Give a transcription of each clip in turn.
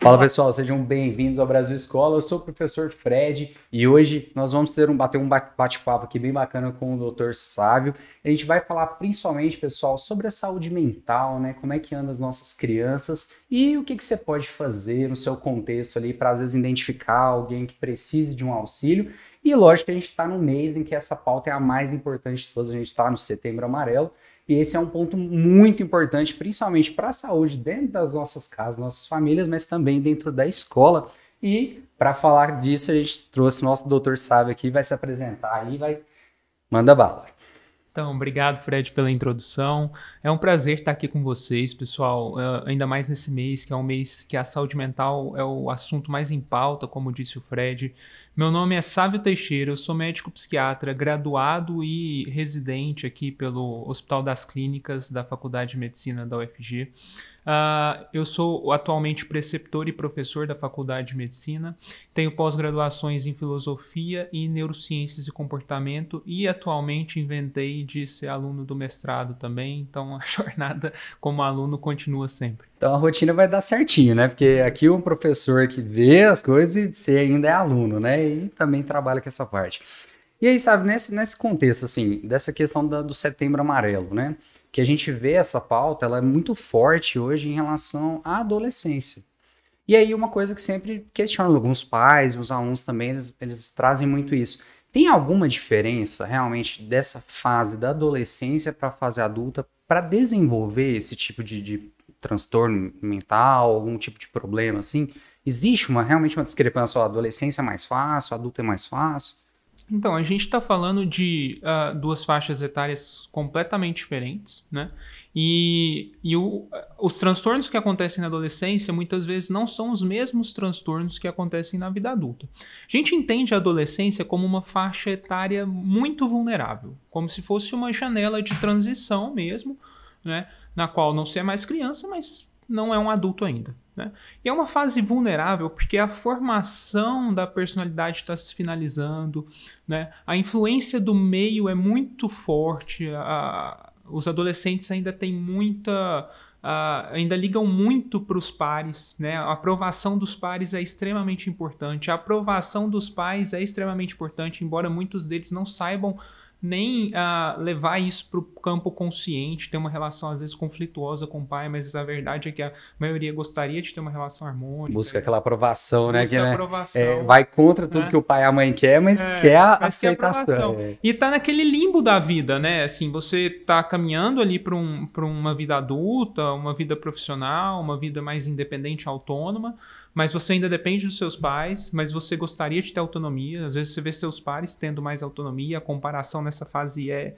Fala pessoal, sejam bem-vindos ao Brasil Escola. Eu sou o professor Fred e hoje nós vamos ter um bater um bate-papo aqui bem bacana com o Dr. Sávio. A gente vai falar principalmente, pessoal, sobre a saúde mental, né? Como é que andam as nossas crianças e o que, que você pode fazer no seu contexto ali para às vezes identificar alguém que precise de um auxílio. E lógico que a gente está no mês em que essa pauta é a mais importante de todas. A gente está no Setembro Amarelo e esse é um ponto muito importante, principalmente para a saúde dentro das nossas casas, nossas famílias, mas também dentro da escola. E para falar disso, a gente trouxe nosso doutor Sábio aqui, vai se apresentar aí, vai manda bala. Então, obrigado, Fred, pela introdução. É um prazer estar aqui com vocês, pessoal. Uh, ainda mais nesse mês, que é um mês que a saúde mental é o assunto mais em pauta, como disse o Fred. Meu nome é Sávio Teixeira, eu sou médico psiquiatra, graduado e residente aqui pelo Hospital das Clínicas da Faculdade de Medicina da UFG. Uh, eu sou atualmente preceptor e professor da Faculdade de Medicina, tenho pós-graduações em Filosofia e Neurociências e Comportamento e atualmente inventei de ser aluno do mestrado também, então a jornada como aluno continua sempre. Então a rotina vai dar certinho, né? Porque aqui o professor que vê as coisas e você ainda é aluno, né? E também trabalha com essa parte. E aí, sabe, nesse, nesse contexto, assim, dessa questão da, do setembro amarelo, né? que a gente vê essa pauta, ela é muito forte hoje em relação à adolescência. E aí uma coisa que sempre questionam alguns pais, os alunos também, eles, eles trazem muito isso. Tem alguma diferença realmente dessa fase da adolescência para a fase adulta para desenvolver esse tipo de, de, transtorno mental, algum tipo de problema assim? Existe uma realmente uma discrepância? A adolescência é mais fácil, a adulta é mais fácil? Então, a gente está falando de uh, duas faixas etárias completamente diferentes, né? E, e o, os transtornos que acontecem na adolescência muitas vezes não são os mesmos transtornos que acontecem na vida adulta. A gente entende a adolescência como uma faixa etária muito vulnerável, como se fosse uma janela de transição mesmo, né? Na qual não se é mais criança, mas não é um adulto ainda. Né? E é uma fase vulnerável porque a formação da personalidade está se finalizando, né? a influência do meio é muito forte, a, os adolescentes ainda têm muita. Uh, ainda ligam muito para os pares, né? A aprovação dos pares é extremamente importante. A aprovação dos pais é extremamente importante, embora muitos deles não saibam nem uh, levar isso para o campo consciente, ter uma relação às vezes conflituosa com o pai, mas a verdade é que a maioria gostaria de ter uma relação harmônica. Busca aquela aprovação, né? Busca que, né, aprovação. É, vai contra tudo né? que o pai e a mãe quer, mas é, quer a aceitação. É. E tá naquele limbo da vida, né? Assim, você tá caminhando ali para um, uma vida adulta, uma vida profissional, uma vida mais independente, autônoma, mas você ainda depende dos seus pais, mas você gostaria de ter autonomia. Às vezes você vê seus pares tendo mais autonomia, a comparação nessa fase é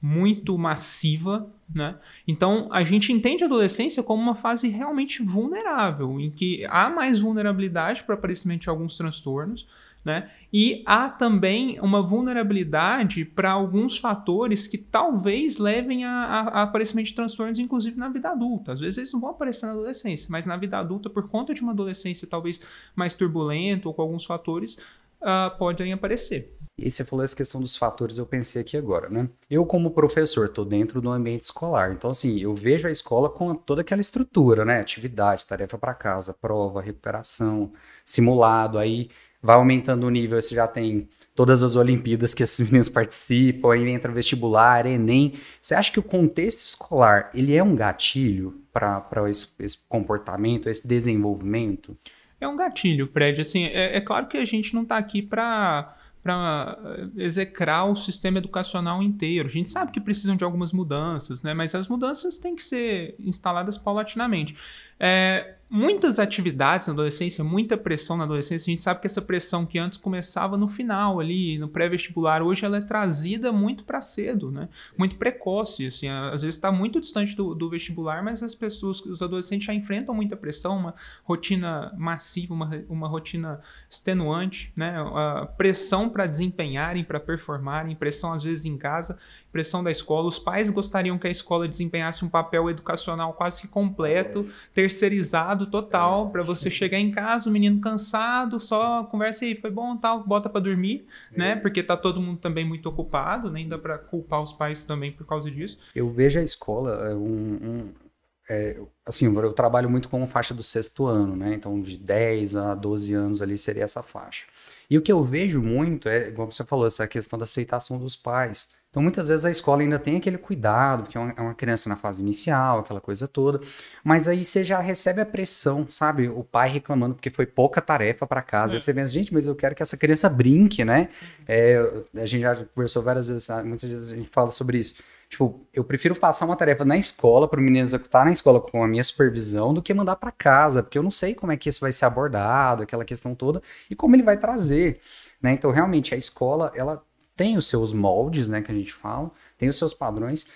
muito massiva, né? Então a gente entende a adolescência como uma fase realmente vulnerável, em que há mais vulnerabilidade para aparecimento de alguns transtornos, né? E há também uma vulnerabilidade para alguns fatores que talvez levem a, a, aparecimento de transtornos, inclusive na vida adulta. Às vezes eles não vão aparecer na adolescência, mas na vida adulta, por conta de uma adolescência talvez mais turbulenta ou com alguns fatores, uh, podem aparecer. E você falou essa questão dos fatores, eu pensei aqui agora, né? Eu, como professor, estou dentro do ambiente escolar. Então, assim, eu vejo a escola com toda aquela estrutura, né? Atividade, tarefa para casa, prova, recuperação, simulado. Aí vai aumentando o nível, você já tem todas as Olimpíadas que esses meninos participam, aí entra vestibular, Enem. Você acha que o contexto escolar, ele é um gatilho para esse, esse, comportamento, esse desenvolvimento? É um gatilho, Fred. Assim, é, é claro que a gente não está aqui para para execrar o sistema educacional inteiro. A gente sabe que precisam de algumas mudanças, né? mas as mudanças têm que ser instaladas paulatinamente. É, muitas atividades na adolescência, muita pressão na adolescência. A gente sabe que essa pressão que antes começava no final ali, no pré-vestibular, hoje ela é trazida muito para cedo, né? Muito precoce, assim, às vezes está muito distante do, do, vestibular, mas as pessoas, os adolescentes já enfrentam muita pressão, uma rotina massiva, uma, uma rotina extenuante, né? A pressão para desempenharem, para performarem, pressão às vezes em casa pressão da escola. Os pais gostariam que a escola desempenhasse um papel educacional quase que completo, terceirizado total, para você chegar em casa, o menino cansado, só conversa aí, foi bom, tal, bota para dormir, é. né? Porque tá todo mundo também muito ocupado, nem dá para culpar os pais também por causa disso. Eu vejo a escola é um, um é, assim, eu trabalho muito com faixa do sexto ano, né? Então, de 10 a 12 anos ali seria essa faixa. E o que eu vejo muito é, como você falou, essa questão da aceitação dos pais. Então, muitas vezes a escola ainda tem aquele cuidado, porque é uma, é uma criança na fase inicial, aquela coisa toda, mas aí você já recebe a pressão, sabe? O pai reclamando porque foi pouca tarefa para casa. É. Aí você pensa, gente, mas eu quero que essa criança brinque, né? É, a gente já conversou várias vezes, muitas vezes a gente fala sobre isso. Tipo, eu prefiro passar uma tarefa na escola para o menino executar na escola com a minha supervisão do que mandar para casa, porque eu não sei como é que isso vai ser abordado, aquela questão toda, e como ele vai trazer, né? Então, realmente, a escola, ela tem os seus moldes, né, que a gente fala, tem os seus padrões,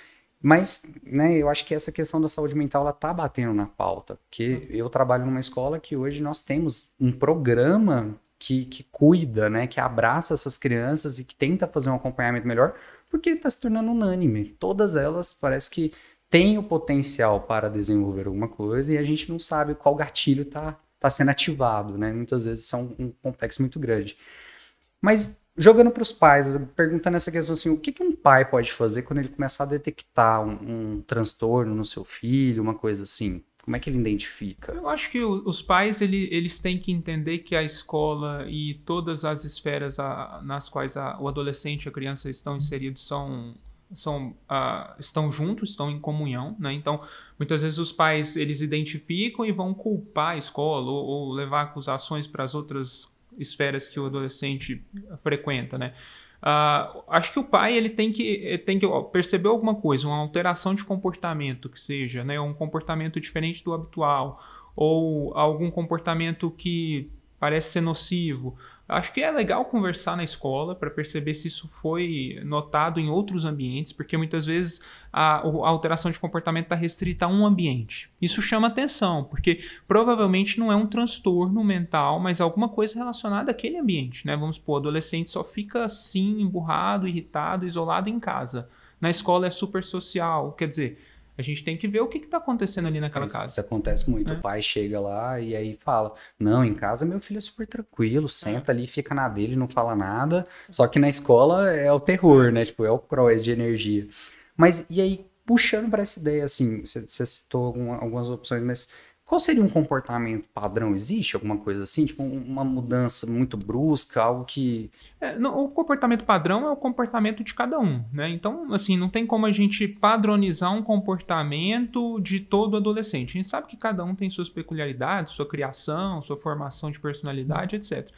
mas, né, eu acho que essa questão da saúde mental, ela tá batendo na pauta, porque eu trabalho numa escola que hoje nós temos um programa que, que cuida, né, que abraça essas crianças e que tenta fazer um acompanhamento melhor, porque está se tornando unânime. Todas elas parece que têm o potencial para desenvolver alguma coisa e a gente não sabe qual gatilho está tá sendo ativado, né? Muitas vezes isso é um, um complexo muito grande. Mas jogando para os pais, perguntando essa questão assim, o que, que, um pai pode fazer quando ele começar a detectar um, um, transtorno no seu filho, uma coisa assim? Como é que ele identifica? Eu acho que os pais ele, eles têm que entender que a escola e todas as esferas a, nas quais a, o adolescente e a criança estão inseridos são são estão juntos, estão em comunhão, né? Então, muitas vezes os pais eles identificam e vão culpar a escola ou, ou levar acusações para as outras esferas que o adolescente frequenta, né? Uh, acho que o pai ele tem que, tem que perceber alguma coisa, uma alteração de comportamento que seja, né? um comportamento diferente do habitual, ou algum comportamento que parece ser nocivo, Acho que é legal conversar na escola para perceber se isso foi notado em outros ambientes, porque muitas vezes a, a alteração de comportamento está restrita a um ambiente. Isso chama atenção, porque provavelmente não é um transtorno mental, mas alguma coisa relacionada àquele ambiente. Né? Vamos supor, o adolescente só fica assim, emburrado, irritado, isolado em casa. Na escola é super social, quer dizer, a gente tem que ver o que está acontecendo ali naquela isso, casa. Isso acontece muito. É. O pai chega lá e aí fala: Não, em casa meu filho é super tranquilo, senta é. ali, fica na dele, não fala nada. Só que na escola é o terror, né? Tipo, é o cross de energia. Mas e aí, puxando para essa ideia, assim, você, citou alguma, algumas opções, mas qual seria um comportamento padrão? Existe alguma coisa assim? Tipo, uma mudança muito brusca, algo que. É, o comportamento padrão é o comportamento de cada um, né? Então, assim, não tem como a gente padronizar um comportamento de todo adolescente. A gente sabe que cada um tem suas peculiaridades, sua criação, sua formação de personalidade, etc.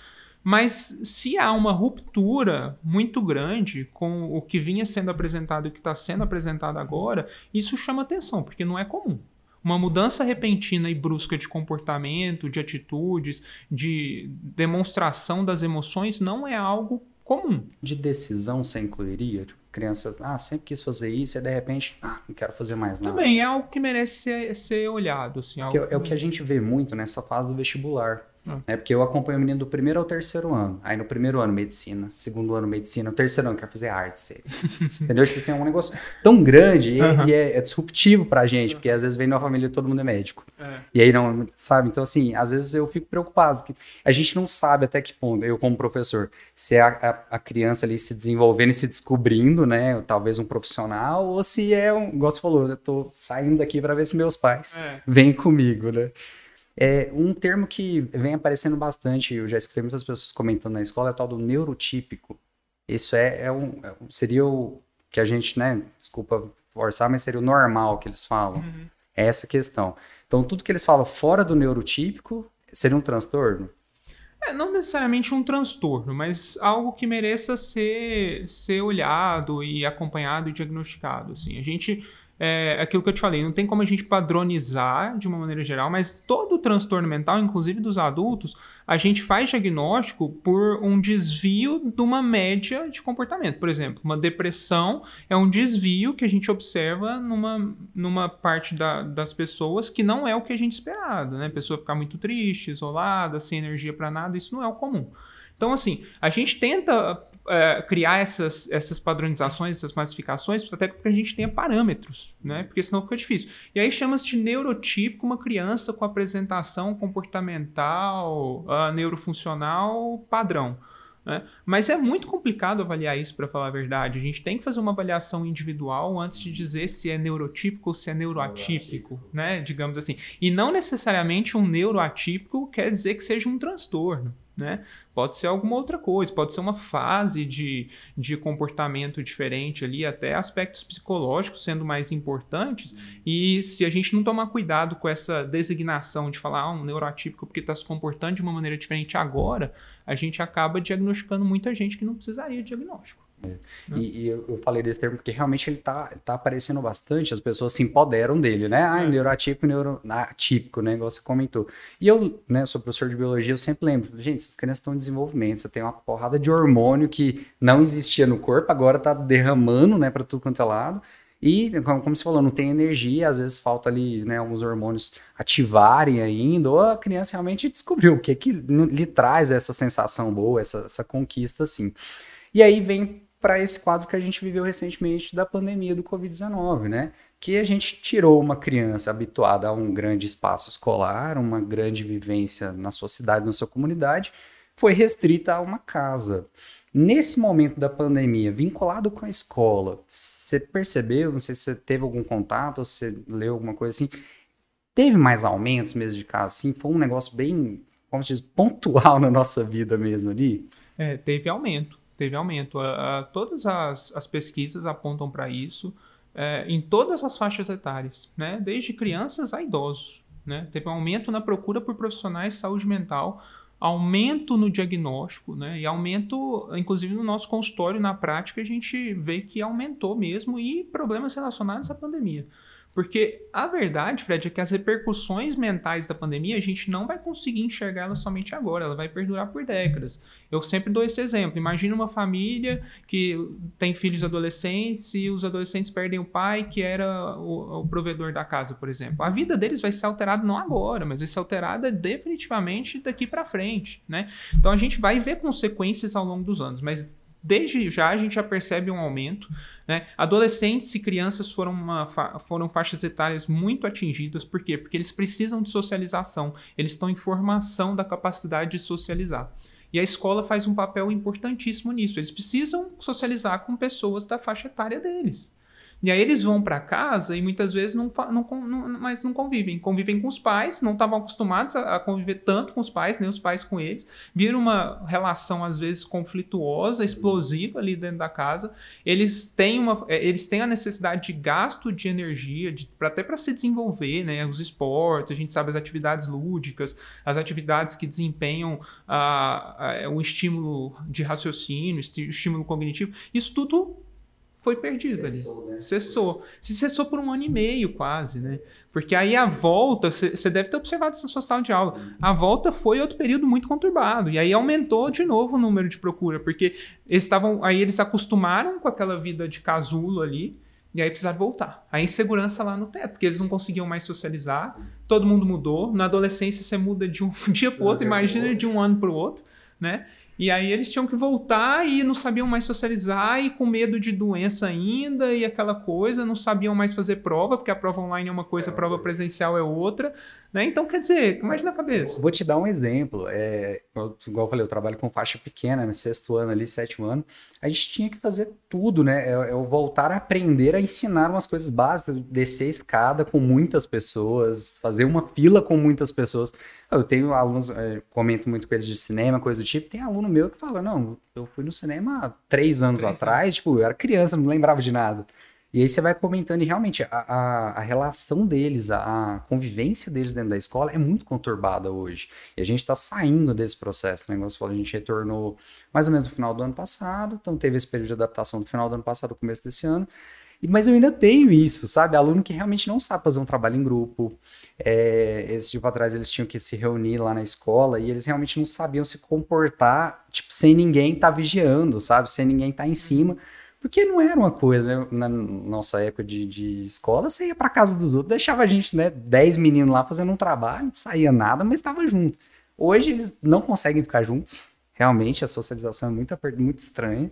Mas se há uma ruptura muito grande com o que vinha sendo apresentado e o que está sendo apresentado agora, isso chama atenção, porque não é comum. Uma mudança repentina e brusca de comportamento, de atitudes, de demonstração das emoções não é algo comum. De decisão você incluiria? Tipo, criança, ah, sempre quis fazer isso e de repente, ah, não quero fazer mais nada. Também é algo que merece ser, ser olhado. Assim, é, é o que a gente vê muito nessa fase do vestibular. Ah. É porque eu acompanho o menino do primeiro ao terceiro ano. Aí no primeiro ano, medicina. Segundo ano, medicina. No terceiro ano, quer fazer arte. Entendeu? Tipo assim, é um negócio tão grande e, e é, é, disruptivo pra gente, porque às vezes vem de uma família e todo mundo é médico. É. E aí não, sabe? Então, assim, às vezes eu fico preocupado, porque a gente não sabe até que ponto, eu como professor, se é a, a, a criança ali se desenvolvendo e se descobrindo, né? Talvez um profissional, ou se é um, igual você falou, eu tô saindo daqui para ver se meus pais é. vêm comigo, né? É, um termo que vem aparecendo bastante, eu já escutei muitas pessoas comentando na escola, é o tal do neurotípico. Isso é, é, um, é seria o que a gente, né, desculpa forçar, mas seria o normal que eles falam. Uhum. É essa questão. Então, tudo que eles falam fora do neurotípico seria um transtorno? É, não necessariamente um transtorno, mas algo que mereça ser, ser olhado e acompanhado e diagnosticado. Assim. A gente é aquilo que eu te falei, não tem como a gente padronizar de uma maneira geral, mas todo transtorno mental, inclusive dos adultos, a gente faz diagnóstico por um desvio de uma média de comportamento. Por exemplo, uma depressão é um desvio que a gente observa numa, numa parte da, das pessoas que não é o que a gente esperava, né? A pessoa ficar muito triste, isolada, sem energia para nada, isso não é o comum. Então, assim, a gente tenta é, criar essas, essas padronizações, essas classificações, até que a gente tenha parâmetros, né? Porque senão fica difícil. E aí chama-se de neurotípico uma criança com apresentação comportamental, uh, neurofuncional padrão. Né? Mas é muito complicado avaliar isso, para falar a verdade. A gente tem que fazer uma avaliação individual antes de dizer se é neurotípico ou se é neuroatípico, né? digamos assim. E não necessariamente um neuroatípico quer dizer que seja um transtorno. Né? Pode ser alguma outra coisa, pode ser uma fase de, de comportamento diferente ali, até aspectos psicológicos sendo mais importantes. E se a gente não tomar cuidado com essa designação de falar ah, um neuroatípico porque está se comportando de uma maneira diferente agora, a gente acaba diagnosticando muita gente que não precisaria de diagnóstico. É. E, e eu, falei desse termo porque realmente ele tá, tá aparecendo bastante, as pessoas se empoderam dele, né? Ah, é. neuroatípico, neuroatípico, né? Igual você comentou. E eu, né, sou professor de biologia, eu sempre lembro, gente, essas crianças estão em desenvolvimento, você tem uma porrada de hormônio que não existia no corpo, agora tá derramando, né, para tudo quanto é lado. E, como, como você falou, não tem energia, às vezes falta ali, né, alguns hormônios ativarem ainda, ou a criança realmente descobriu o que que lhe traz essa sensação boa, essa, essa conquista, assim. E aí vem para esse quadro que a gente viveu recentemente da pandemia do Covid-19, né? Que a gente tirou uma criança habituada a um grande espaço escolar, uma grande vivência na sua cidade, na sua comunidade, foi restrita a uma casa. Nesse momento da pandemia, vinculado com a escola, você percebeu, não sei se você teve algum contato, ou você leu alguma coisa assim, teve mais aumentos mesmo de casa, assim? Foi um negócio bem, como se diz, pontual na nossa vida mesmo ali? É, teve aumento teve aumento. A, a, todas as, as, pesquisas apontam para isso é, em todas as faixas etárias, né? desde crianças a idosos. Né? Teve um aumento na procura por profissionais de saúde mental, aumento no diagnóstico, né? e aumento, inclusive no nosso consultório, na prática, a gente vê que aumentou mesmo e problemas relacionados à pandemia. Porque a verdade, Fred, é que as repercussões mentais da pandemia a gente não vai conseguir enxergar ela somente agora, ela vai perdurar por décadas. Eu sempre dou esse exemplo. Imagina uma família que tem filhos adolescentes e os adolescentes perdem o pai, que era o, o provedor da casa, por exemplo. A vida deles vai ser alterada não agora, mas vai ser alterada definitivamente daqui para frente, né? Então a gente vai ver consequências ao longo dos anos, mas desde já a gente já percebe um aumento. Né? Adolescentes e crianças foram, uma, foram faixas etárias muito atingidas. Por quê? Porque eles precisam de socialização, eles estão em formação da capacidade de socializar. E a escola faz um papel importantíssimo nisso. Eles precisam socializar com pessoas da faixa etária deles. E aí eles vão para casa e muitas vezes não, não, não, mas não convivem. Convivem com os pais, não estavam acostumados a, a, conviver tanto com os pais, nem os pais com eles. Vira uma relação, às vezes, conflituosa, explosiva ali dentro da casa. Eles têm, uma, é, eles têm a necessidade de gasto de energia, de, até para se desenvolver, né? Os esportes, a gente sabe as atividades lúdicas, as atividades que desempenham a, a, o estímulo de raciocínio, estímulo cognitivo. Isso tudo foi perdido cessou, ali. Né? Cessou. Se cessou por um ano e meio, quase, né? Porque aí a volta, você deve ter observado essa sua sala de aula. Sim. A volta foi outro período muito conturbado. E aí aumentou de novo o número de procura, porque eles estavam. Aí eles acostumaram com aquela vida de casulo ali. E aí precisaram voltar. A insegurança lá no teto, porque eles não conseguiam mais socializar. Sim. Todo mundo mudou. Na adolescência você muda de um dia para o outro, imagina de um ano para o outro, né? E aí eles tinham que voltar e não sabiam mais socializar e com medo de doença ainda e aquela coisa, não sabiam mais fazer prova, porque a prova online é uma coisa, é a prova presencial é outra. Né? Então, quer dizer, imagina a cabeça. Vou te dar um exemplo. É, igual eu falei, eu trabalho com faixa pequena, no sexto ano ali, sétimo ano. A gente tinha que fazer tudo, né? É, é voltar a aprender a ensinar umas coisas básicas, descer a escada com muitas pessoas, fazer uma fila com muitas pessoas. Eu tenho alunos, é, comento muito com eles de cinema, coisa do tipo. Tem aluno meu que fala: Não, eu fui no cinema há três anos três atrás, anos. tipo, eu era criança, não lembrava de nada. E aí você vai comentando, e realmente a, a, a relação deles, a, a, convivência deles dentro da escola é muito conturbada hoje. E a gente está saindo desse processo, né? Como você falou, a gente retornou mais ou menos no final do ano passado, então teve esse período de adaptação do final do ano passado, começo desse ano. Mas eu ainda tenho isso, sabe? Aluno que realmente não sabe fazer um trabalho em grupo. É, esse tipo atrás eles tinham que se reunir lá na escola e eles realmente não sabiam se comportar, tipo, sem ninguém estar tá vigiando, sabe? Sem ninguém estar tá em cima. Porque não era uma coisa, né? na nossa época de, de escola, você ia pra casa dos outros, deixava a gente, né, 10 meninos lá fazendo um trabalho, não saía nada, mas estava junto. Hoje eles não conseguem ficar juntos, realmente a socialização é muito, muito estranha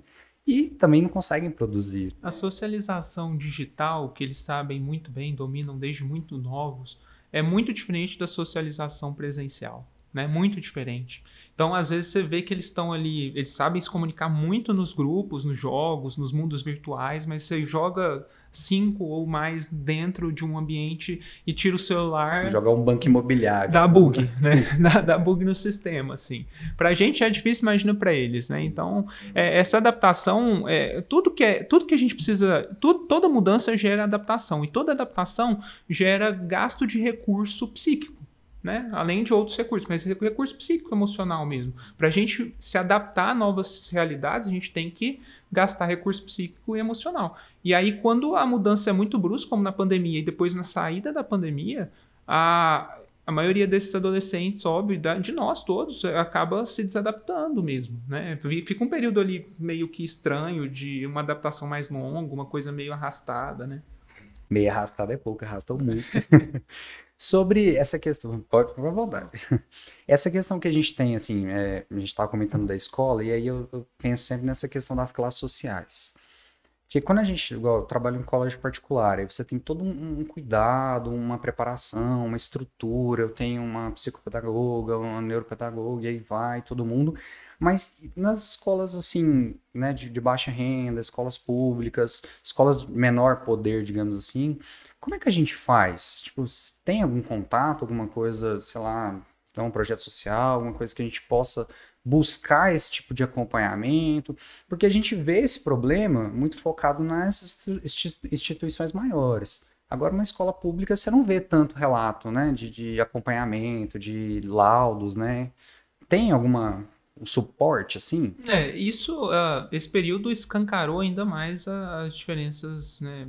e também não conseguem produzir. A socialização digital, que eles sabem muito bem, dominam desde muito novos, é muito diferente da socialização presencial. né? Muito diferente. Então, às vezes você vê que eles estão ali, eles sabem se comunicar muito nos grupos, nos jogos, nos mundos virtuais, mas você joga cinco ou mais dentro de um ambiente e tira o celular. Jogar um banco imobiliário. Dá bug, né? dá, dá bug no sistema, assim. Pra gente é difícil, imagina para eles, né? Então, é, essa adaptação, é, tudo, que é, tudo que a gente precisa, tudo, toda mudança gera adaptação e toda adaptação gera gasto de recurso psíquico né? Além de outros recursos, mas recurso psíquico emocional mesmo. Para a gente se adaptar a novas realidades, a gente tem que gastar recurso psíquico e emocional. E aí, quando a mudança é muito brusca, como na pandemia, e depois na saída da pandemia, a, a maioria desses adolescentes, óbvio, de nós todos, acaba se desadaptando mesmo, né? Fica um período ali meio que estranho, de uma adaptação mais longa, uma coisa meio arrastada, né? Meio arrastada é pouco, arrastou muito. Sobre essa questão, pode, por vontade. Essa questão que a gente tem, assim, é, a gente estava comentando da escola, e aí eu, eu, penso sempre nessa questão das classes sociais. Porque quando a gente, igual, eu trabalho em colégio particular, aí você tem todo um, um, cuidado, uma preparação, uma estrutura, eu tenho uma psicopedagoga, uma neuropedagoga, e aí vai todo mundo. Mas nas escolas, assim, né, de, de baixa renda, escolas públicas, escolas de menor poder, digamos assim, como é que a gente faz? Tipo, tem algum contato, alguma coisa, sei lá, então, um projeto social, alguma coisa que a gente possa buscar esse tipo de acompanhamento? Porque a gente vê esse problema muito focado nas instituições maiores. Agora, uma escola pública, você não vê tanto relato, né, de, de acompanhamento, de laudos, né? Tem alguma um suporte, assim? É, isso, uh, esse período escancarou ainda mais as diferenças né,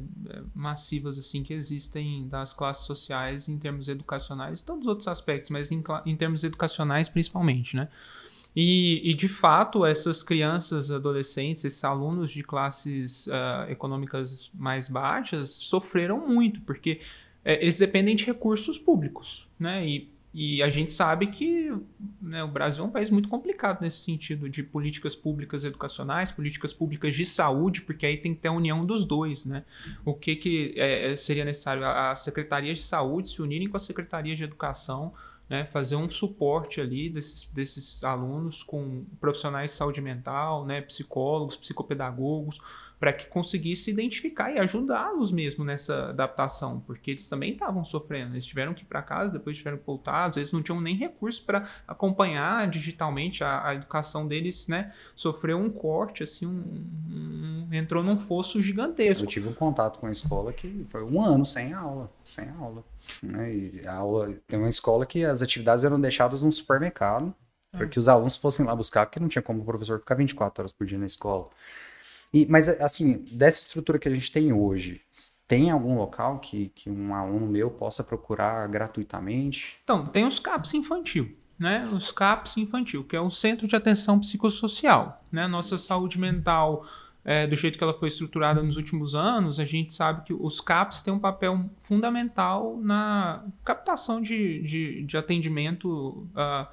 massivas assim que existem das classes sociais em termos educacionais, todos os outros aspectos, mas em, em termos educacionais principalmente, né? E, e, de fato, essas crianças, adolescentes, esses alunos de classes uh, econômicas mais baixas sofreram muito, porque é, eles dependem de recursos públicos, né? E e a gente sabe que né, o Brasil é um país muito complicado nesse sentido de políticas públicas educacionais, políticas públicas de saúde, porque aí tem que ter a união dos dois, né? O que, que é, é seria necessário? As secretarias de saúde se unirem com as secretarias de educação, né, fazer um suporte ali desses, desses alunos com profissionais de saúde mental, né, psicólogos, psicopedagogos, para que conseguisse identificar e ajudá-los mesmo nessa adaptação, porque eles também estavam sofrendo. Eles tiveram que ir para casa, depois tiveram que voltar, às vezes não tinham nem recurso para acompanhar digitalmente a, a, educação deles, né? Sofreu um corte, assim, um, um, entrou num fosso gigantesco. Eu tive um contato com a escola que foi um ano sem aula, sem aula. Né? E a aula tem uma escola que as atividades eram deixadas num supermercado, para que os alunos fossem lá buscar, porque não tinha como o professor ficar 24 horas por dia na escola. E, mas, assim, dessa estrutura que a gente tem hoje, tem algum local que, que um aluno meu possa procurar gratuitamente? Então, tem os CAPS infantil, né? Os CAPS infantil, que é o Centro de Atenção Psicossocial, né? Nossa saúde mental, é, do jeito que ela foi estruturada nos últimos anos, a gente sabe que os CAPs têm um papel fundamental na captação de, de, de atendimento uh,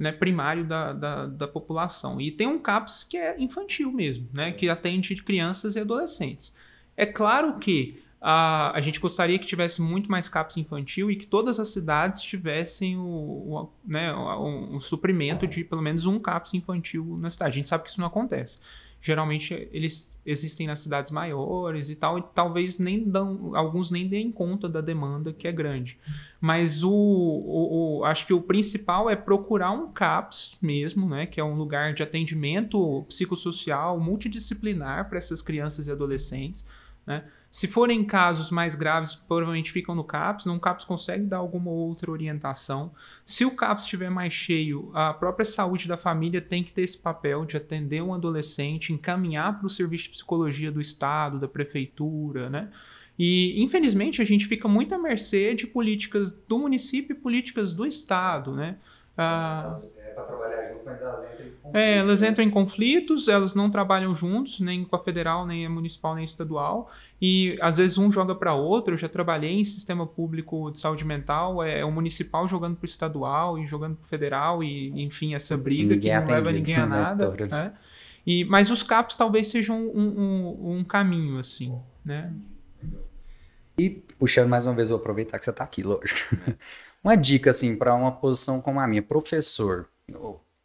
né, primário da, da, da, população. E tem um CAPS que é infantil mesmo, né, que atende crianças e adolescentes. É claro que a, a gente gostaria que tivesse muito mais CAPS infantil e que todas as cidades tivessem o, o né, o, o suprimento de pelo menos um CAPS infantil na cidade. A gente sabe que isso não acontece geralmente eles existem nas cidades maiores e tal, e talvez nem dão, alguns nem deem conta da demanda que é grande. Mas o, o, o, acho que o principal é procurar um CAPS mesmo, né, que é um lugar de atendimento psicossocial multidisciplinar para essas crianças e adolescentes, né? Se forem casos mais graves, provavelmente ficam no CAPS. Não, o CAPS consegue dar alguma outra orientação. Se o CAPS estiver mais cheio, a própria saúde da família tem que ter esse papel de atender um adolescente, encaminhar para o serviço de psicologia do Estado, da prefeitura, né? E, infelizmente, a gente fica muito à mercê de políticas do município e políticas do Estado, né? Ah, é para trabalhar junto, mas elas entram em conflitos. É, elas entram em conflitos, elas não trabalham juntos, nem com a federal, nem a municipal, nem a estadual. E às vezes um joga para outro. Eu já trabalhei em sistema público de saúde mental, é, é o municipal jogando para o estadual e jogando para o federal, e enfim, essa briga ninguém que não leva ninguém a nada. Né? E, mas os CAPs talvez sejam um, um, um caminho, assim, né? E puxando mais uma vez, vou aproveitar que você está aqui, lógico. Uma dica, assim, para uma posição como a minha, professor,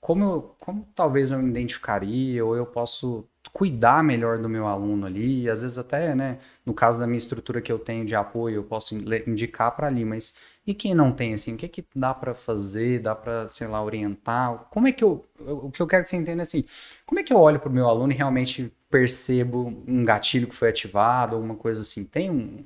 como, eu, como talvez eu me identificaria, ou eu posso cuidar melhor do meu aluno ali, às vezes até, né, no caso da minha estrutura que eu tenho de apoio, eu posso indicar para ali, mas e quem não tem, assim, o que, é que dá para fazer, dá para, sei lá, orientar? Como é que eu, o que eu quero que você entenda, assim, como é que eu olho para o meu aluno e realmente percebo um gatilho que foi ativado, alguma coisa assim? Tem um...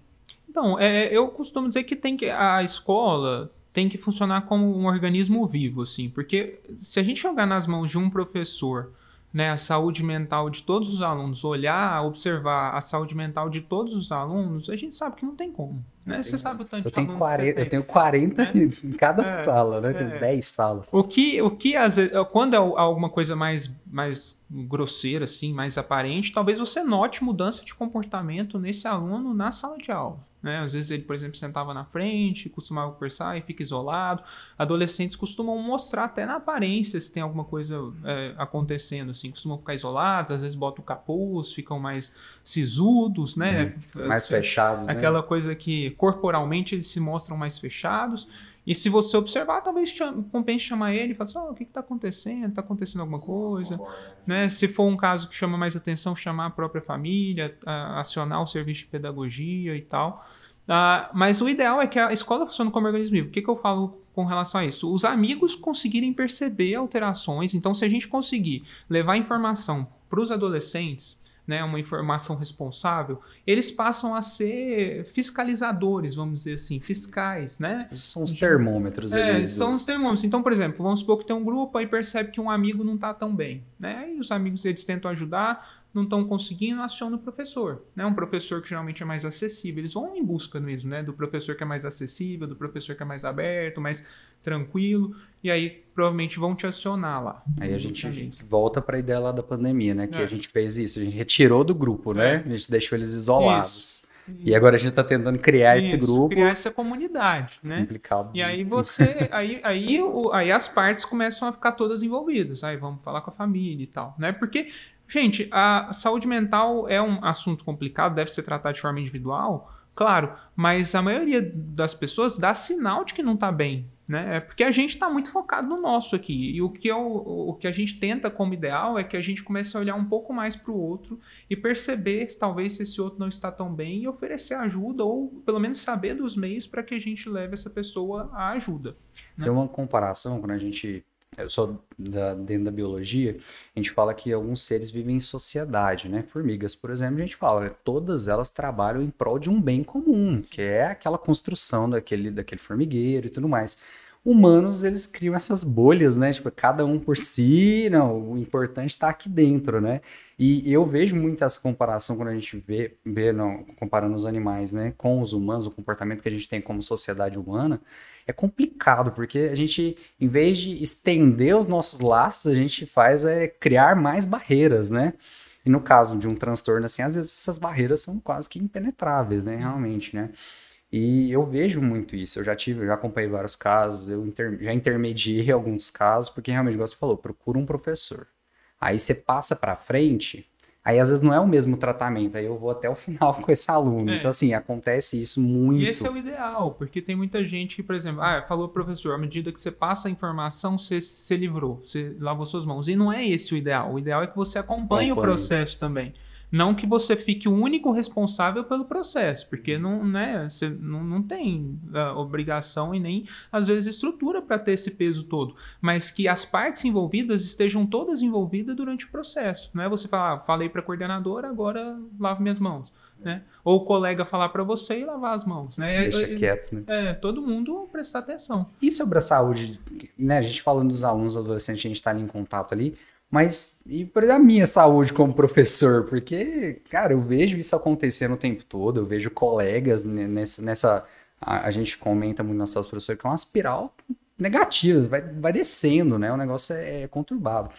Então, é, eu costumo dizer que tem que, a escola tem que funcionar como um organismo vivo, assim, porque se a gente jogar nas mãos de um professor né, a saúde mental de todos os alunos, olhar, observar a saúde mental de todos os alunos, a gente sabe que não tem como. Né? Você sabe o tanto eu de tenho 40, Eu tenho 40 é. em cada é, sala, né? Eu tenho é. 10 salas. O que, o que às vezes, quando é alguma coisa mais, mais grosseira, assim, mais aparente, talvez você note mudança de comportamento nesse aluno na sala de aula. Né? Às vezes ele, por exemplo, sentava na frente, costumava conversar e fica isolado. Adolescentes costumam mostrar até na aparência se tem alguma coisa é, acontecendo, assim, costumam ficar isolados, às vezes botam o capuz, ficam mais sisudos, né? Hum, mais fechados. Né? Aquela né? coisa que corporalmente eles se mostram mais fechados. E se você observar, talvez chame, compense chamar ele e falar assim, oh, o que está acontecendo? Está acontecendo alguma coisa? Né? Se for um caso que chama mais atenção, chamar a própria família, acionar o serviço de pedagogia e tal. Uh, mas o ideal é que a escola funcione como organismo vivo. O que, que eu falo com relação a isso? Os amigos conseguirem perceber alterações. Então, se a gente conseguir levar informação para os adolescentes, né, uma informação responsável, eles passam a ser fiscalizadores, vamos dizer assim, fiscais, né? São os termômetros é, ali. São os termômetros. Então, por exemplo, vamos supor que tem um grupo aí percebe que um amigo não está tão bem, né? E os amigos eles tentam ajudar, não estão conseguindo, aciona o professor. Né? Um professor que geralmente é mais acessível. Eles vão em busca mesmo, né? Do professor que é mais acessível, do professor que é mais aberto, mais tranquilo. E aí provavelmente vão te acionar lá. Aí a gente volta para a ideia lá da pandemia, né? Que é. a gente fez isso, a gente retirou do grupo, né? É. A gente deixou eles isolados. Isso. E agora a gente está tentando criar Isso, esse grupo. Criar essa comunidade, né? Complicado. E aí você. aí, aí, o, aí as partes começam a ficar todas envolvidas. Aí vamos falar com a família e tal, né? Porque Gente, a saúde mental é um assunto complicado, deve ser tratado de forma individual, claro, mas a maioria das pessoas dá sinal de que não está bem, né? É porque a gente está muito focado no nosso aqui. E o que, o, o que a gente tenta como ideal é que a gente comece a olhar um pouco mais para o outro e perceber talvez se esse outro não está tão bem e oferecer ajuda ou pelo menos saber dos meios para que a gente leve essa pessoa à ajuda. Né? Tem uma comparação quando a gente eu sou da, dentro da biologia, a gente fala que alguns seres vivem em sociedade, né? Formigas, por exemplo, a gente fala, todas elas trabalham em prol de um bem comum, que é aquela construção daquele, daquele formigueiro e tudo mais. Humanos, eles criam essas bolhas, né? Tipo, cada um por si, não, o importante está aqui dentro, né? E eu vejo muito essa comparação quando a gente vê, vê não, comparando os animais, né, com os humanos, o comportamento que a gente tem como sociedade humana, é complicado, porque a gente, em vez de estender os nossos laços, a gente faz é criar mais barreiras, né? E no caso de um transtorno assim, às vezes essas barreiras são quase que impenetráveis, né? Realmente, né? E eu vejo muito isso. Eu já tive, eu já acompanhei vários casos, eu inter, já intermediei alguns casos, porque realmente, igual você falou, procura um professor. Aí você passa para frente, Aí às vezes não é o mesmo tratamento, aí eu vou até o final com esse aluno. É. Então, assim, acontece isso muito. E esse é o ideal, porque tem muita gente que, por exemplo, ah, falou professor, à medida que você passa a informação, você se livrou, você lavou suas mãos. E não é esse o ideal. O ideal é que você acompanhe, acompanhe. o processo também. Não que você fique o único responsável pelo processo, porque não, né, você não, não tem uh, obrigação e nem, às vezes, estrutura para ter esse peso todo. Mas que as partes envolvidas estejam todas envolvidas durante o processo. Não é você falar, ah, falei para a coordenadora, agora lavo minhas mãos. Né? Ou o colega falar para você e lavar as mãos, né? Deixa é, quieto, né? É, todo mundo prestar atenção. E sobre a saúde, né? A gente falando dos alunos, adolescentes, a gente está ali em contato ali. Mas e para a minha saúde como professor? Porque, cara, eu vejo isso acontecendo o tempo todo, eu vejo colegas nessa. nessa a, a gente comenta muito nas salas professores que é uma espiral negativa, vai, vai descendo, né? O negócio é, é conturbado.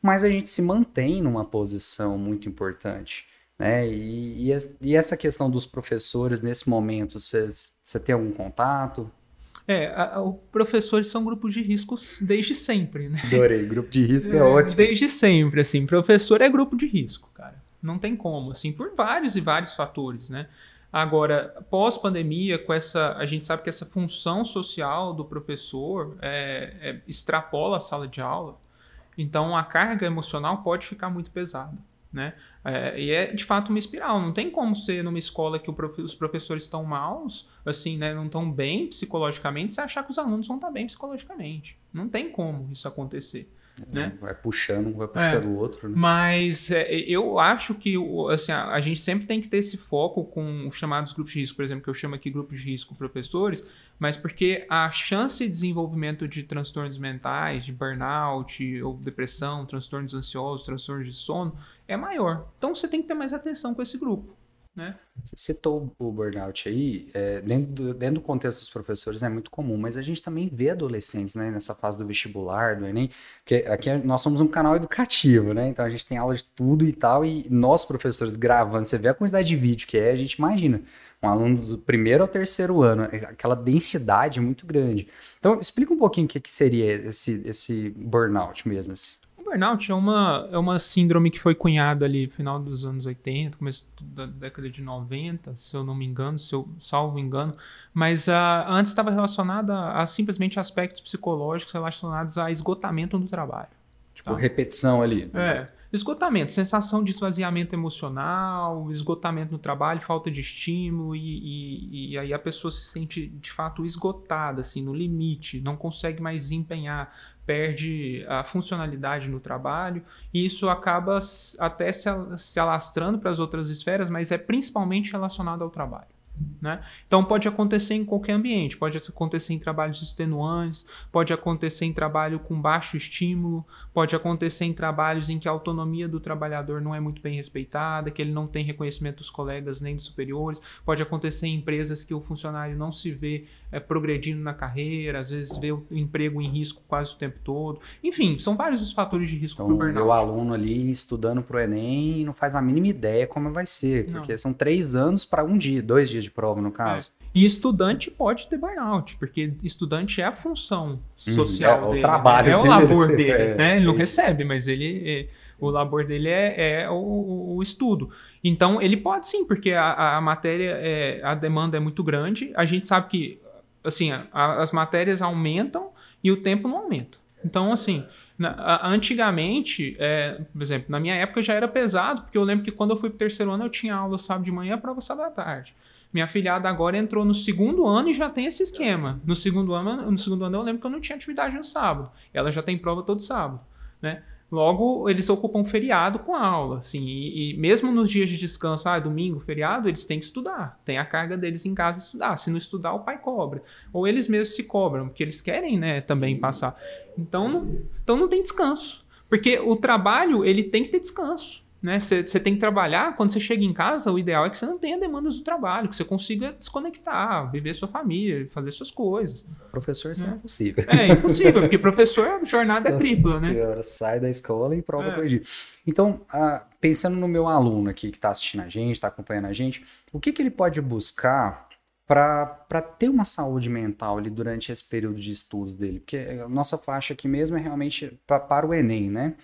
Mas a gente se mantém numa posição muito importante. Né? E, e essa questão dos professores nesse momento, você tem algum contato? É, a, a, professores são grupos de riscos desde sempre, né? Adorei, grupo de risco é, é ótimo. Desde sempre, assim, professor é grupo de risco, cara. Não tem como, assim, por vários e vários fatores, né? Agora, pós-pandemia, com essa, a gente sabe que essa função social do professor é, é, extrapola a sala de aula. Então, a carga emocional pode ficar muito pesada, né? É, e é de fato uma espiral. Não tem como ser numa escola que prof... os professores estão maus, assim, né? Não estão bem psicologicamente, você achar que os alunos vão estar bem psicologicamente. Não tem como isso acontecer. Né? Vai puxando um, vai puxando é, o outro. Né? Mas é, eu acho que assim, a, a, gente sempre tem que ter esse foco com os chamados grupos de risco, por exemplo, que eu chamo aqui grupos de risco professores, mas porque a chance de desenvolvimento de transtornos mentais, de burnout ou depressão, transtornos ansiosos, transtornos de sono, é maior. Então você tem que ter mais atenção com esse grupo. Né? Você citou o burnout aí, é, dentro, do, dentro do contexto dos professores é muito comum, mas a gente também vê adolescentes né, nessa fase do vestibular, do Enem, porque aqui nós somos um canal educativo, né? Então a gente tem aula de tudo e tal, e nós professores gravando, você vê a quantidade de vídeo que é, a gente imagina. Um aluno do primeiro ao terceiro ano, é, aquela densidade muito grande. Então, explica um pouquinho o que, que seria esse, esse burnout mesmo. Assim burnout é uma, é uma síndrome que foi cunhada ali no final dos anos 80, começo da década de 90, se eu não me engano, se eu salvo engano, mas uh, antes estava relacionada a, a, simplesmente aspectos psicológicos relacionados a esgotamento no trabalho. Tipo, tá? repetição ali. É. Esgotamento, sensação de esvaziamento emocional, esgotamento no trabalho, falta de estímulo, e, e, e, aí a pessoa se sente de fato esgotada, assim, no limite, não consegue mais desempenhar, perde a funcionalidade no trabalho, e isso acaba até se, alastrando para as outras esferas, mas é principalmente relacionado ao trabalho. Né? Então pode acontecer em qualquer ambiente, pode acontecer em trabalhos extenuantes, pode acontecer em trabalho com baixo estímulo, pode acontecer em trabalhos em que a autonomia do trabalhador não é muito bem respeitada, que ele não tem reconhecimento dos colegas nem dos superiores, pode acontecer em empresas que o funcionário não se vê é, progredindo na carreira, às vezes vê o emprego em risco quase o tempo todo. Enfim, são vários os fatores de risco então, para o burnout. O aluno ali estudando para o Enem não faz a mínima ideia como vai ser, não. porque são três anos para um dia, dois dias de prova no caso. É. E estudante pode ter burnout, porque estudante é a função uhum. social é, dele. O trabalho né? É o labor dele, é, né? Ele não recebe, mas ele é, o labor dele é, é o, o, estudo. Então, ele pode sim, porque a, a matéria, é, a demanda é muito grande. A gente sabe que assim, a, as matérias aumentam e o tempo não aumenta. Então, assim, na, antigamente, é, por exemplo, na minha época já era pesado, porque eu lembro que quando eu fui pro terceiro ano eu tinha aula sábado de manhã, prova sábado à tarde. Minha filhada agora entrou no segundo ano e já tem esse esquema. No segundo ano, no segundo ano eu lembro que eu não tinha atividade no sábado. Ela já tem prova todo sábado, né? Logo, eles ocupam feriado com aula, assim, e, e, mesmo nos dias de descanso, ah, domingo, feriado, eles têm que estudar, tem a carga deles em casa estudar. Se não estudar, o pai cobra. Ou eles mesmos se cobram, porque eles querem, né, também Sim. passar. Então, não, então não tem descanso. Porque o trabalho, ele tem que ter descanso né? Você tem que trabalhar, quando você chega em casa, o ideal é que você não tenha demandas do trabalho, que você consiga desconectar, viver sua família, fazer suas coisas. Professor, isso é, é impossível. É impossível, porque professor, a jornada é tripla, né? Senhora, sai da escola e prova é. corrigir. Então, uh, pensando no meu aluno aqui que está assistindo a gente, está acompanhando a gente, o que, que ele pode buscar para ter uma saúde mental ali durante esse período de estudos dele? Porque a nossa faixa aqui mesmo é realmente pra, para o Enem, né?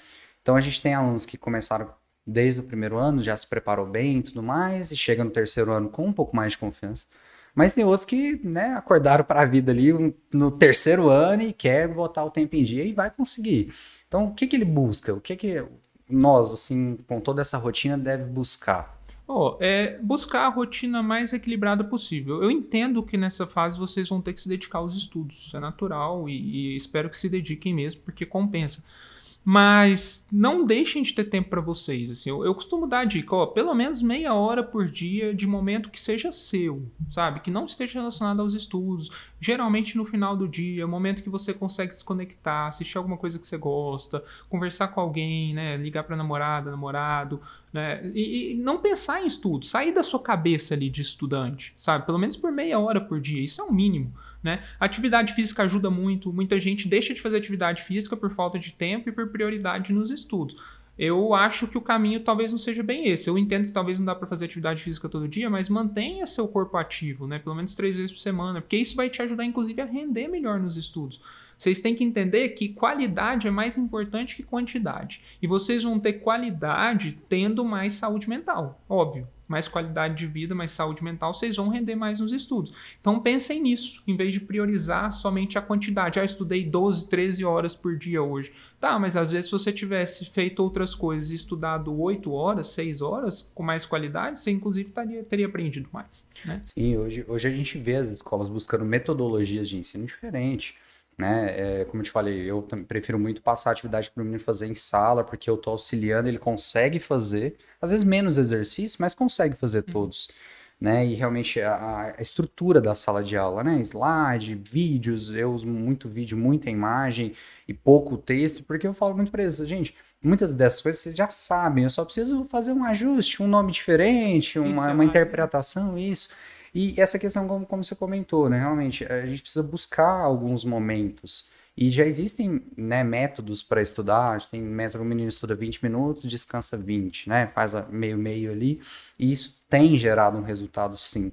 Então a gente tem alunos que começaram desde o primeiro ano, já se preparou bem e tudo mais, e chega no terceiro ano com um pouco mais de confiança. Mas tem outros que, né, acordaram para a vida ali no terceiro ano e quer botar o tempo em dia e vai conseguir. Então, o que que ele busca? O que que nós, assim, com toda essa rotina, deve buscar? Oh, é buscar a rotina mais equilibrada possível. Eu entendo que nessa fase vocês vão ter que se dedicar aos estudos, isso é natural e, e espero que se dediquem mesmo, porque compensa. Mas não deixem de ter tempo para vocês. Assim, eu, eu, costumo dar a dica, ó, pelo menos meia hora por dia de momento que seja seu, sabe? Que não esteja relacionado aos estudos. Geralmente no final do dia, momento que você consegue desconectar, assistir alguma coisa que você gosta, conversar com alguém, né? Ligar para namorada, namorado, né? E, e, não pensar em estudo, sair da sua cabeça ali de estudante, sabe? Pelo menos por meia hora por dia, isso é o mínimo. Né? atividade física ajuda muito. Muita gente deixa de fazer atividade física por falta de tempo e por prioridade nos estudos. Eu acho que o caminho talvez não seja bem esse. Eu entendo que talvez não dá para fazer atividade física todo dia, mas mantenha seu corpo ativo, né? Pelo menos três vezes por semana, porque isso vai te ajudar, inclusive, a render melhor nos estudos. Vocês têm que entender que qualidade é mais importante que quantidade. E vocês vão ter qualidade tendo mais saúde mental, óbvio mais qualidade de vida, mais saúde mental, vocês vão render mais nos estudos. Então pensem nisso, em vez de priorizar somente a quantidade. Ah, estudei 12, 13 horas por dia hoje. Tá, mas às vezes se você tivesse feito outras coisas e estudado 8 horas, 6 horas, com mais qualidade, você inclusive taria, teria aprendido mais. Né? Sim, hoje, hoje a gente vê as escolas buscando metodologias de ensino diferentes né? É, como eu te falei, eu prefiro muito passar atividade para o menino fazer em sala, porque eu estou auxiliando, ele consegue fazer, às vezes menos exercício, mas consegue fazer uhum. todos. Né? E realmente a, a, estrutura da sala de aula, né? Slide, vídeos, eu uso muito vídeo, muita imagem e pouco texto, porque eu falo muito para eles, gente, muitas dessas coisas vocês já sabem, eu só preciso fazer um ajuste, um nome diferente, uma, uma interpretação, isso. E essa questão, como, como você comentou, né? Realmente, a gente precisa buscar alguns momentos. E já existem né, métodos para estudar. Tem método, o menino estuda 20 minutos, descansa 20, né? Faz meio-meio ali. E isso tem gerado um resultado, sim.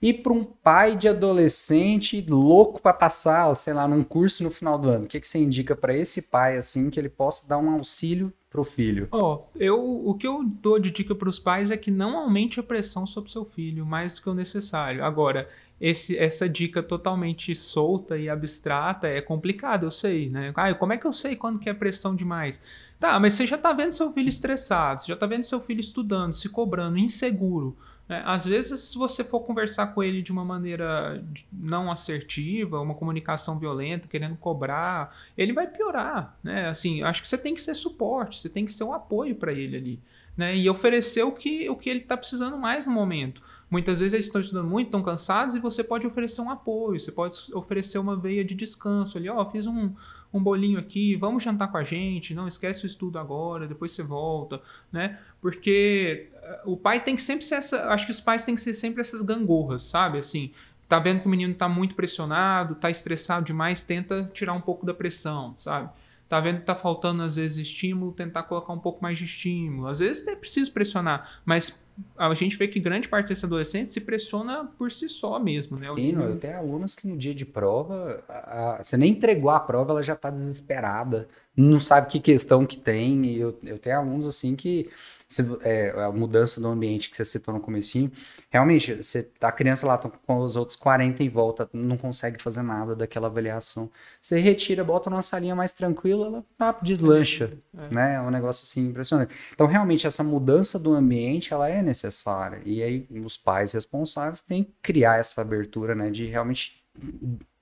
E para um pai de adolescente louco para passar, sei lá, num curso no final do ano, o que, que você indica para esse pai, assim, que ele possa dar um auxílio pro filho? Ó, oh, eu, o que eu dou de dica para os pais é que não aumente a pressão sobre seu filho mais do que o necessário. Agora, esse, essa dica totalmente solta e abstrata é complicada, eu sei, né? Ah, como é que eu sei quando que é pressão demais? Tá, mas você já tá vendo seu filho estressado, você já tá vendo seu filho estudando, se cobrando, inseguro. Né? Às vezes, se você for conversar com ele de uma maneira não assertiva, uma comunicação violenta, querendo cobrar, ele vai piorar. Né? Assim, acho que você tem que ser suporte, você tem que ser um apoio para ele ali. Né? E oferecer o que, o que ele está precisando mais no momento. Muitas vezes eles estão estudando muito, estão cansados, e você pode oferecer um apoio, você pode oferecer uma veia de descanso ali, ó, oh, fiz um, um bolinho aqui, vamos jantar com a gente, não esquece o estudo agora, depois você volta, né? Porque eh, o pai tem que sempre ser essa, acho que os pais têm que ser sempre essas gangorras, sabe? Assim, tá vendo que o menino tá muito pressionado, tá estressado demais, tenta tirar um pouco da pressão, sabe? Tá vendo que tá faltando às vezes estímulo, tentar colocar um pouco mais de estímulo. Às vezes é preciso pressionar, mas a gente vê que grande parte desse adolescente se pressiona por si só mesmo, né? Sim, eu tenho alunos que no dia de prova, a, a, você nem entregou a prova, ela já está desesperada, não sabe que questão que tem. E eu, eu tenho alunos assim que se, é, a mudança do ambiente que você citou no comecinho, realmente, você, a criança lá tá com os outros 40 em volta, não consegue fazer nada daquela avaliação. Você retira, bota numa salinha mais tranquila, ela ah, deslancha, é. né? É um negócio assim impressionante. Então, realmente, essa mudança do ambiente, ela é necessária. E aí, os pais responsáveis têm que criar essa abertura, né? De realmente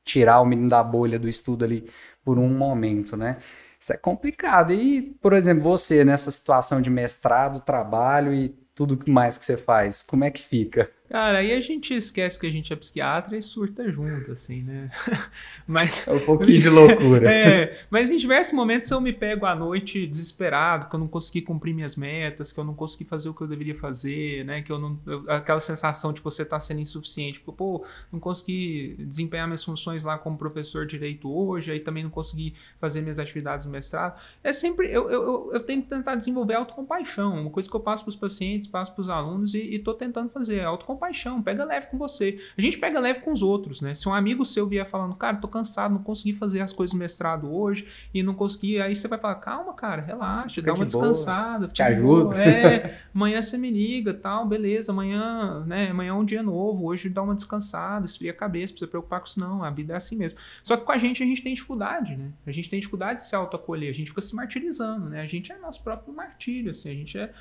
tirar o menino da bolha do estudo ali por um momento, né? Isso é complicado. E, por exemplo, você nessa situação de mestrado, trabalho e tudo mais que você faz, como é que fica? Cara, aí a gente esquece que a gente é psiquiatra e surta junto, assim, né? mas. É um pouquinho de loucura. é, mas em diversos momentos eu me pego à noite desesperado, que eu não consegui cumprir minhas metas, que eu não consegui fazer o que eu deveria fazer, né? Que eu não. Eu, aquela sensação de você estar tá sendo insuficiente. Tipo, pô, não consegui desempenhar minhas funções lá como professor de direito hoje, aí também não consegui fazer minhas atividades no mestrado. É sempre. Eu, eu, eu, eu tento tentar desenvolver autocompaixão, uma coisa que eu passo para os pacientes, passo para os alunos e, estou tentando fazer, autocompaixão compaixão, pega leve com você. A gente pega leve com os outros, né? Se um amigo seu vier falando, cara, tô cansado, não consegui fazer as coisas do mestrado hoje e não consegui, aí você vai falar, calma, cara, relaxa, Fica dá uma de descansada. Te ajuda. É, amanhã você me liga, tal, beleza, amanhã, né? Amanhã é um dia novo, hoje dá uma descansada, esfria a cabeça, precisa preocupar com isso não, a vida é assim mesmo. Só que com a gente a gente tem dificuldade, né? A gente tem dificuldade de se autoacolher, a gente fica se martirizando, né? A gente é nosso próprio martírio, assim, a gente é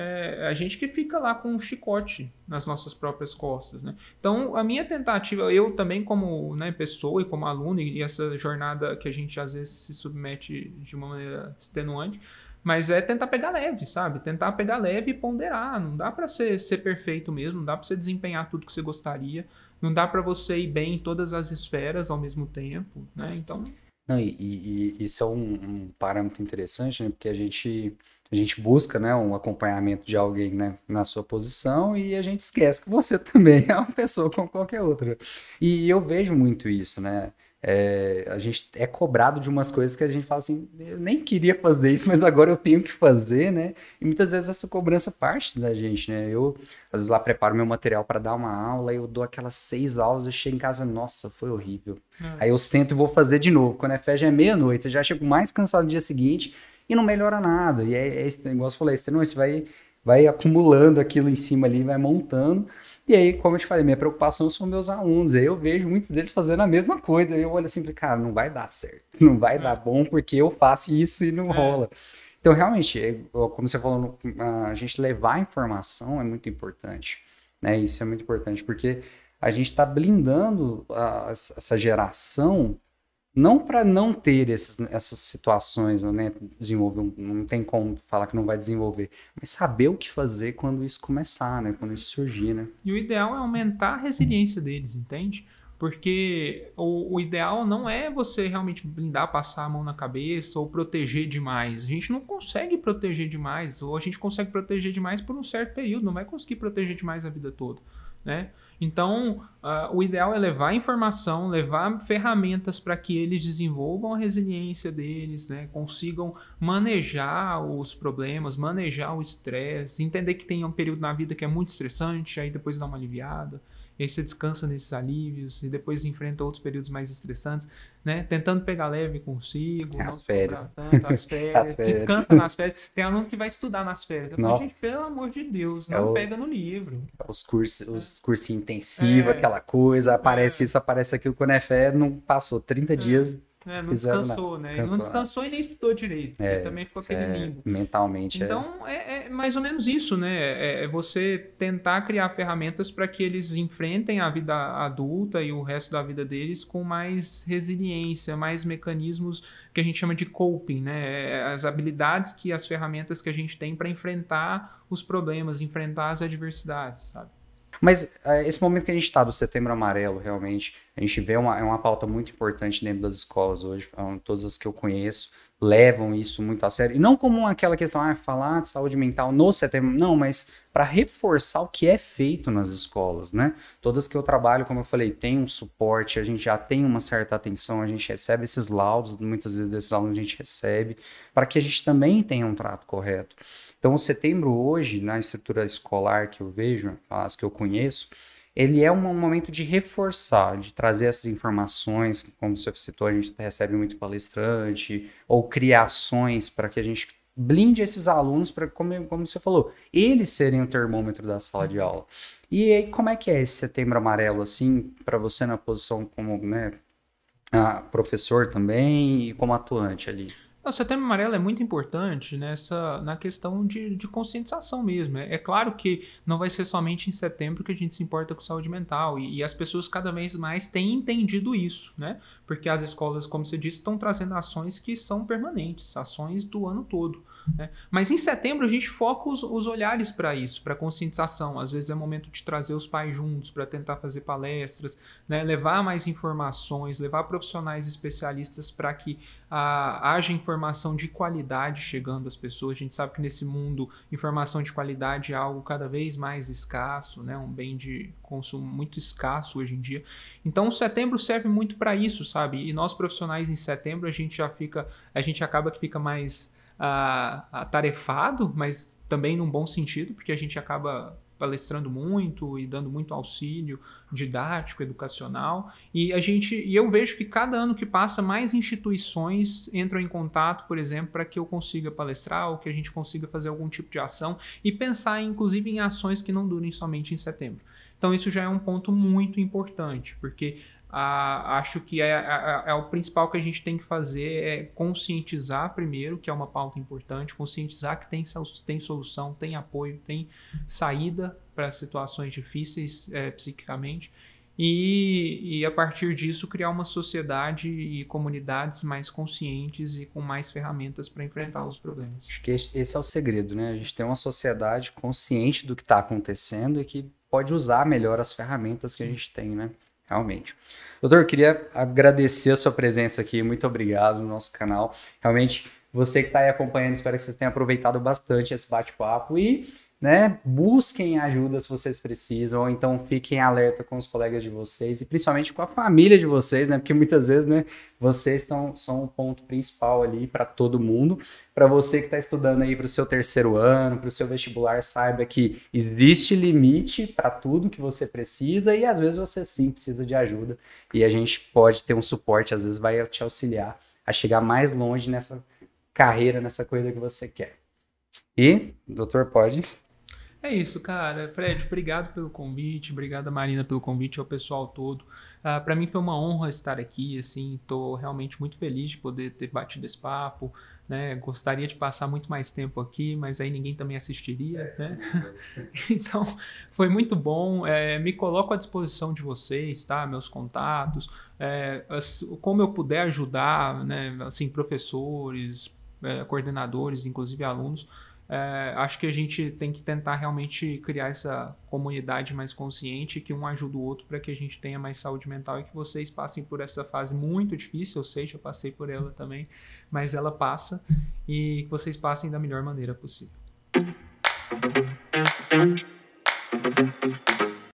é, a gente que fica lá com um chicote nas nossas próprias costas, né? Então, a minha tentativa, eu também como né, pessoa e como aluno, e essa jornada que a gente às vezes se submete de uma maneira extenuante, mas é tentar pegar leve, sabe? Tentar pegar leve e ponderar. Não dá para ser, ser perfeito mesmo, não dá para você desempenhar tudo que você gostaria, não dá para você ir bem em todas as esferas ao mesmo tempo, né? Então... Não, e, e, e isso é um, um parâmetro interessante, né? Porque a gente a gente busca né, um acompanhamento de alguém né, na sua posição e a gente esquece que você também é uma pessoa como qualquer outra. E eu vejo muito isso, né? É, a gente é cobrado de umas coisas que a gente fala assim, eu nem queria fazer isso, mas agora eu tenho que fazer, né? E muitas vezes essa cobrança parte da gente, né? Eu, às vezes, lá preparo meu material para dar uma aula, eu dou aquelas seis aulas, eu chego em casa e falo, nossa, foi horrível. É. Aí eu sento e vou fazer de novo. Quando é fé já é meia-noite, você já chega mais cansado no dia seguinte, e não melhora nada. E é, é esse negócio, eu falei, você vai vai acumulando aquilo em cima ali, vai montando. E aí, como eu te falei, minha preocupação são meus alunos. Aí eu vejo muitos deles fazendo a mesma coisa. Aí eu olho assim, cara, não vai dar certo, não vai é. dar bom porque eu faço isso e não é. rola. Então, realmente, é, como você falou, a gente levar a informação é muito importante. Né? Isso é muito importante, porque a gente está blindando a, essa geração não para não ter esses, essas situações, né? desenvolver, não tem como falar que não vai desenvolver, mas saber o que fazer quando isso começar, né? quando isso surgir. Né? E o ideal é aumentar a resiliência deles, entende? Porque o, o, ideal não é você realmente blindar, passar a mão na cabeça ou proteger demais. A gente não consegue proteger demais, ou a gente consegue proteger demais por um certo período, não vai conseguir proteger demais a vida toda. Né? Então, uh, o ideal é levar informação, levar ferramentas para que eles desenvolvam a resiliência deles, né? consigam manejar os problemas, manejar o estresse, entender que tem um período na vida que é muito estressante, aí depois dar uma aliviada. E aí você descansa nesses alívios e depois enfrenta outros períodos mais estressantes, né? Tentando pegar leve consigo. As férias. Tanto, as férias. as férias. Descansa nas férias. Tem aluno que vai estudar nas férias. Depois, gente, pelo amor de Deus, não é o... pega no livro. Os cursos, os cursos intensivos, é. aquela coisa, aparece é. isso, aparece aquilo. Quando é férias, não passou 30 é. dias é, não descansou, né? Descansou, não descansou e nem estudou direito. É, também ficou aquele é, limbo. Mentalmente. É. Então, é. é. mais ou menos isso, né? É, é você tentar criar ferramentas para que eles enfrentem a vida adulta e o resto da vida deles com mais resiliência, mais mecanismos que a gente chama de coping, né? As habilidades que as ferramentas que a gente tem para enfrentar os problemas, enfrentar as adversidades, sabe? Mas esse momento que a gente está do setembro amarelo, realmente, a gente vê uma, é uma pauta muito importante dentro das escolas hoje, um, todas as que eu conheço levam isso muito a sério. E não como aquela questão, ah, falar de saúde mental no setembro, não, mas para reforçar o que é feito nas escolas, né? Todas que eu trabalho, como eu falei, tem um suporte, a gente já tem uma certa atenção, a gente recebe esses laudos, muitas vezes desses alunos a gente recebe, para que a gente também tenha um trato correto. Então, o setembro hoje, na estrutura escolar que eu vejo, as que eu conheço, ele é um momento de reforçar, de trazer essas informações, como você citou, a gente recebe muito palestrante, ou criações para que a gente blinde esses alunos para, como, como você falou, eles serem o termômetro da sala de aula. E aí, como é que é esse setembro amarelo, assim, para você na posição como, né, professor também e como atuante ali? O setembro amarelo é muito importante nessa na questão de, de conscientização mesmo. É, é, claro que não vai ser somente em setembro que a gente se importa com saúde mental e, e, as pessoas cada vez mais têm entendido isso, né? Porque as escolas, como você disse, estão trazendo ações que são permanentes, ações do ano todo. Né? Mas em setembro a gente foca os, os olhares para isso, para conscientização. Às vezes é momento de trazer os pais juntos para tentar fazer palestras, né? levar mais informações, levar profissionais especialistas para que ah, haja informação de qualidade chegando às pessoas. A gente sabe que nesse mundo informação de qualidade é algo cada vez mais escasso, né? um bem de consumo muito escasso hoje em dia. Então, o setembro serve muito para isso, sabe? E nós profissionais em setembro a gente já fica, a gente acaba que fica mais atarefado, mas também num bom sentido, porque a gente acaba palestrando muito e dando muito auxílio didático, educacional. E a gente, e eu vejo que cada ano que passa mais instituições entram em contato, por exemplo, para que eu consiga palestrar ou que a gente consiga fazer algum tipo de ação e pensar inclusive em ações que não durem somente em setembro. Então isso já é um ponto muito importante, porque ah, acho que é, é, é, o principal que a gente tem que fazer é conscientizar primeiro, que é uma pauta importante, conscientizar que tem, tem solução, tem apoio, tem saída para situações difíceis é, psiquicamente. E, e, a partir disso criar uma sociedade e comunidades mais conscientes e com mais ferramentas para enfrentar os problemas. Acho que esse é o segredo, né? A gente tem uma sociedade consciente do que está acontecendo e que pode usar melhor as ferramentas que a gente tem, né? Realmente. Doutor, queria agradecer a sua presença aqui, muito obrigado no nosso canal. Realmente, você que está aí acompanhando, espero que vocês tenham aproveitado bastante esse bate-papo e né? Busquem ajuda se vocês precisam, ou então fiquem alerta com os colegas de vocês e principalmente com a família de vocês, né? Porque muitas vezes, né, vocês estão, são o ponto principal ali para todo mundo. Para você que está estudando aí para o seu terceiro ano, para o seu vestibular, saiba que existe limite para tudo que você precisa e às vezes você sim precisa de ajuda e a gente pode ter um suporte, às vezes vai te auxiliar a chegar mais longe nessa carreira, nessa coisa que você quer. E, doutor, pode É isso, cara. Fred, obrigado pelo convite, obrigado Marina pelo convite, ao pessoal todo. Uh, para mim foi uma honra estar aqui, assim, tô realmente muito feliz de poder ter batido esse papo, né? Gostaria de passar muito mais tempo aqui, mas aí ninguém também assistiria, né? então, foi muito bom. É, me coloco à disposição de vocês, tá? Meus contatos, é, como eu puder ajudar, né? Assim, professores, é, coordenadores, inclusive alunos. É, acho que a gente tem que tentar realmente criar essa comunidade mais consciente, que um ajuda o outro para que a gente tenha mais saúde mental e que vocês passem por essa fase muito difícil, eu sei, já passei por ela também, mas ela passa e que vocês passem da melhor maneira possível.